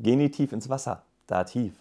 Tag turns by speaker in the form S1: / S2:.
S1: Genitiv ins Wasser, Dativ.